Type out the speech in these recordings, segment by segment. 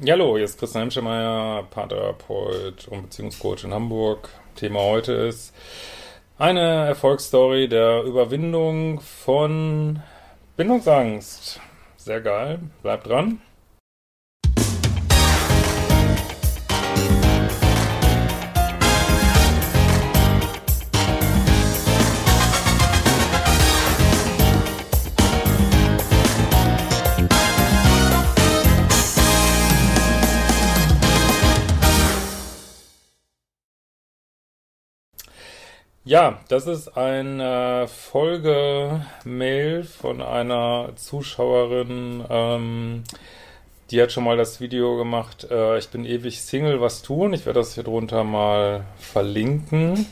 Ja, hallo, hier ist Christian Hemschemeyer, Paartherapeut und Beziehungscoach in Hamburg. Thema heute ist eine Erfolgsstory der Überwindung von Bindungsangst. Sehr geil, bleibt dran. Ja, das ist eine Folge-Mail von einer Zuschauerin, ähm, die hat schon mal das Video gemacht, äh, ich bin ewig Single, was tun? Ich werde das hier drunter mal verlinken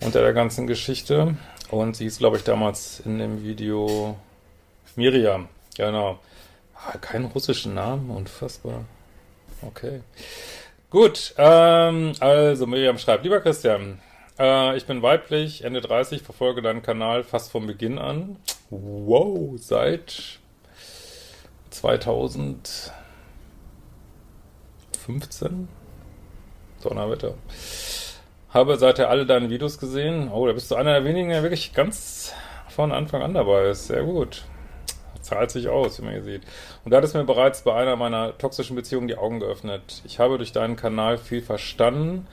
unter der ganzen Geschichte. Und sie ist, glaube ich, damals in dem Video Miriam, genau. Ah, keinen russischen Namen, unfassbar. Okay. Gut, ähm, also Miriam schreibt, lieber Christian, äh, ich bin weiblich, Ende 30, verfolge deinen Kanal fast von Beginn an. Wow, seit 2015? Donnerwetter. Habe seither alle deine Videos gesehen. Oh, da bist du einer der wenigen, der wirklich ganz von Anfang an dabei ist. Sehr gut. Zahlt sich aus, wie man hier sieht. Und da hat es mir bereits bei einer meiner toxischen Beziehungen die Augen geöffnet. Ich habe durch deinen Kanal viel verstanden,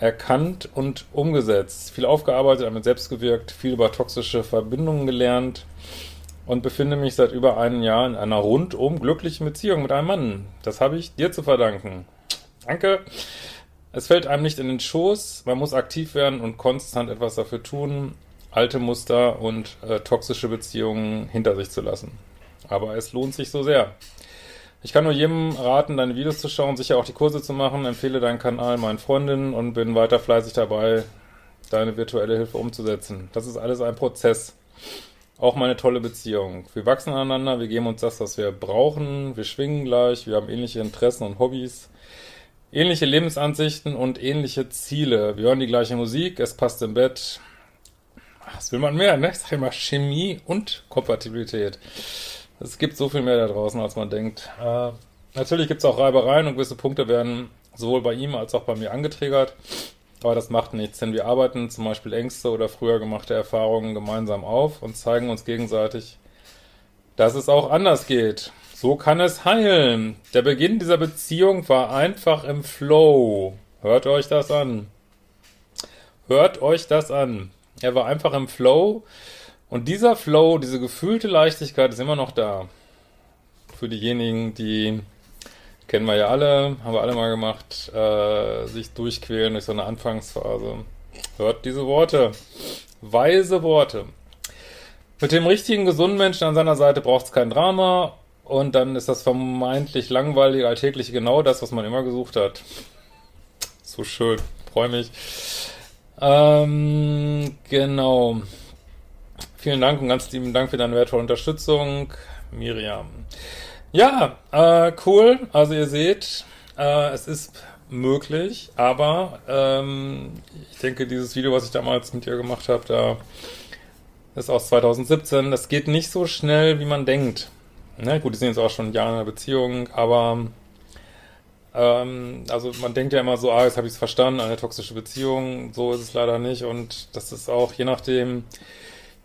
erkannt und umgesetzt. Viel aufgearbeitet, damit selbst gewirkt, viel über toxische Verbindungen gelernt und befinde mich seit über einem Jahr in einer rundum glücklichen Beziehung mit einem Mann. Das habe ich dir zu verdanken. Danke. Es fällt einem nicht in den Schoß, man muss aktiv werden und konstant etwas dafür tun, alte Muster und äh, toxische Beziehungen hinter sich zu lassen. Aber es lohnt sich so sehr. Ich kann nur jedem raten, deine Videos zu schauen, sicher auch die Kurse zu machen, empfehle deinen Kanal meinen Freundinnen und bin weiter fleißig dabei, deine virtuelle Hilfe umzusetzen. Das ist alles ein Prozess. Auch meine tolle Beziehung. Wir wachsen aneinander, wir geben uns das, was wir brauchen, wir schwingen gleich, wir haben ähnliche Interessen und Hobbys, ähnliche Lebensansichten und ähnliche Ziele. Wir hören die gleiche Musik, es passt im Bett. Was will man mehr, ne? Ich sag immer Chemie und Kompatibilität. Es gibt so viel mehr da draußen, als man denkt. Äh, natürlich gibt es auch Reibereien und gewisse Punkte werden sowohl bei ihm als auch bei mir angetriggert. Aber das macht nichts, denn wir arbeiten zum Beispiel Ängste oder früher gemachte Erfahrungen gemeinsam auf und zeigen uns gegenseitig, dass es auch anders geht. So kann es heilen. Der Beginn dieser Beziehung war einfach im Flow. Hört euch das an. Hört euch das an. Er war einfach im Flow und dieser Flow, diese gefühlte Leichtigkeit ist immer noch da. Für diejenigen, die kennen wir ja alle, haben wir alle mal gemacht, äh, sich durchquälen durch so eine Anfangsphase. Hört diese Worte. Weise Worte. Mit dem richtigen, gesunden Menschen an seiner Seite braucht es kein Drama und dann ist das vermeintlich langweilige, alltägliche genau das, was man immer gesucht hat. So schön. Freue mich. Ähm, genau. Vielen Dank und ganz lieben Dank für deine wertvolle Unterstützung, Miriam. Ja, äh, cool. Also ihr seht, äh, es ist möglich, aber ähm, ich denke, dieses Video, was ich damals mit dir gemacht habe, da ist aus 2017. Das geht nicht so schnell, wie man denkt. Ne? Gut, die sind jetzt auch schon Jahre in einer Beziehung, aber ähm, also man denkt ja immer so, ah, jetzt habe ich es verstanden, eine toxische Beziehung. So ist es leider nicht und das ist auch je nachdem,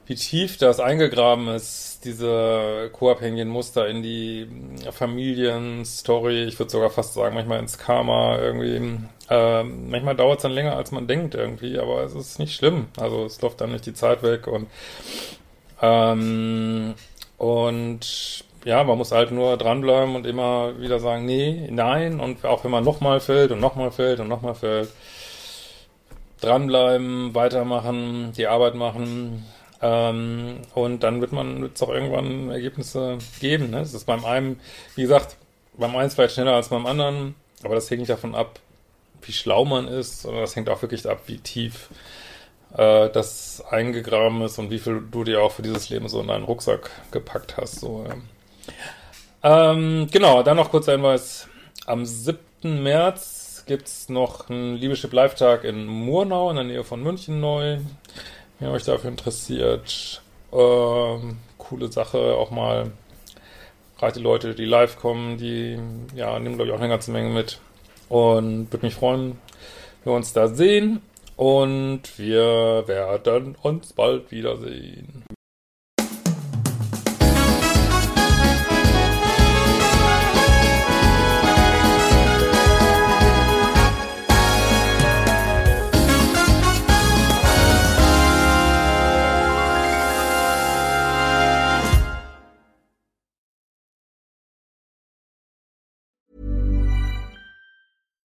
wie tief das eingegraben ist, diese co-abhängigen Muster in die Familienstory, ich würde sogar fast sagen, manchmal ins Karma irgendwie. Ähm, manchmal dauert es dann länger, als man denkt irgendwie, aber es ist nicht schlimm. Also es läuft dann nicht die Zeit weg und ähm, und ja, man muss halt nur dranbleiben und immer wieder sagen, nee, nein, und auch wenn man nochmal fällt und nochmal fällt und nochmal fällt, dranbleiben, weitermachen, die Arbeit machen, Ähm, und dann wird man wird's auch irgendwann Ergebnisse geben. Ne? Das ist beim einen, wie gesagt, beim einen vielleicht schneller als beim anderen, aber das hängt nicht davon ab, wie schlau man ist, sondern das hängt auch wirklich ab, wie tief äh, das eingegraben ist und wie viel du dir auch für dieses Leben so in deinen Rucksack gepackt hast. So, ja. ähm, genau, dann noch kurz ein Hinweis. Am 7. März gibt es noch einen Liebeschip Live-Tag in Murnau in der Nähe von München neu. Wenn ihr euch dafür interessiert, ähm, coole Sache, auch mal gerade Leute, die live kommen, die ja, nehmen glaube ich auch eine ganze Menge mit. Und würde mich freuen, wenn wir uns da sehen. Und wir werden uns bald wiedersehen.